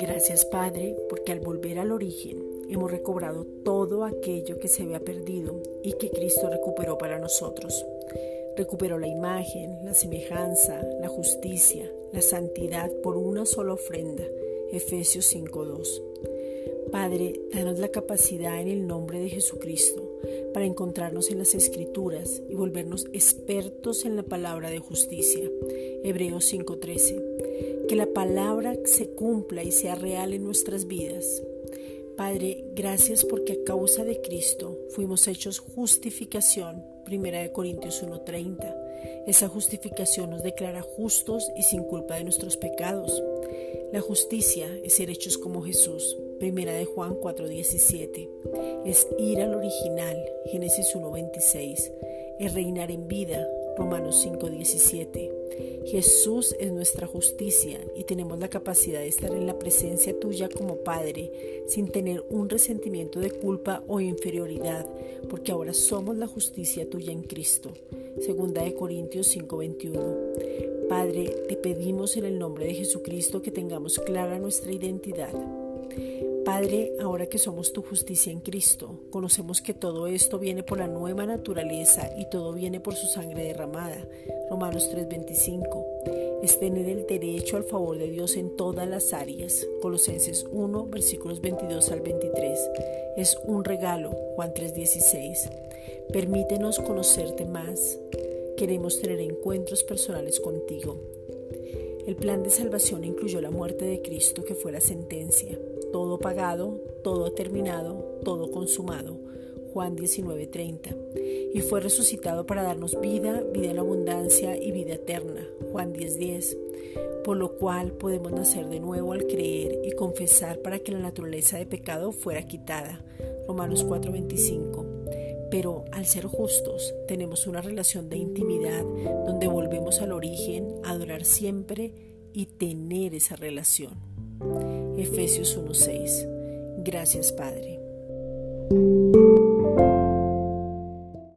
Gracias Padre, porque al volver al origen hemos recobrado todo aquello que se había perdido y que Cristo recuperó para nosotros. Recuperó la imagen, la semejanza, la justicia, la santidad por una sola ofrenda. Efesios 5.2. Padre, danos la capacidad en el nombre de Jesucristo para encontrarnos en las escrituras y volvernos expertos en la palabra de justicia. Hebreos 5:13. Que la palabra se cumpla y sea real en nuestras vidas. Padre, gracias porque a causa de Cristo fuimos hechos justificación. 1 Corintios 1:30. Esa justificación nos declara justos y sin culpa de nuestros pecados. La justicia es ser hechos como Jesús. Primera de Juan 4:17. Es ir al original, Génesis 1:26. Es reinar en vida, Romanos 5:17. Jesús es nuestra justicia y tenemos la capacidad de estar en la presencia tuya como Padre sin tener un resentimiento de culpa o inferioridad, porque ahora somos la justicia tuya en Cristo. Segunda de Corintios 5:21. Padre, te pedimos en el nombre de Jesucristo que tengamos clara nuestra identidad Padre, ahora que somos tu justicia en Cristo, conocemos que todo esto viene por la nueva naturaleza y todo viene por su sangre derramada. Romanos 3:25. Es tener el derecho al favor de Dios en todas las áreas. Colosenses 1, versículos 22 al 23. Es un regalo. Juan 3:16. Permítenos conocerte más. Queremos tener encuentros personales contigo. El plan de salvación incluyó la muerte de Cristo que fue la sentencia todo pagado, todo terminado, todo consumado. Juan 19:30. Y fue resucitado para darnos vida, vida en abundancia y vida eterna. Juan 10:10. Por lo cual podemos nacer de nuevo al creer y confesar para que la naturaleza de pecado fuera quitada. Romanos 4:25. Pero al ser justos tenemos una relación de intimidad donde volvemos al origen, a adorar siempre y tener esa relación. Efesios 1:6. Gracias Padre.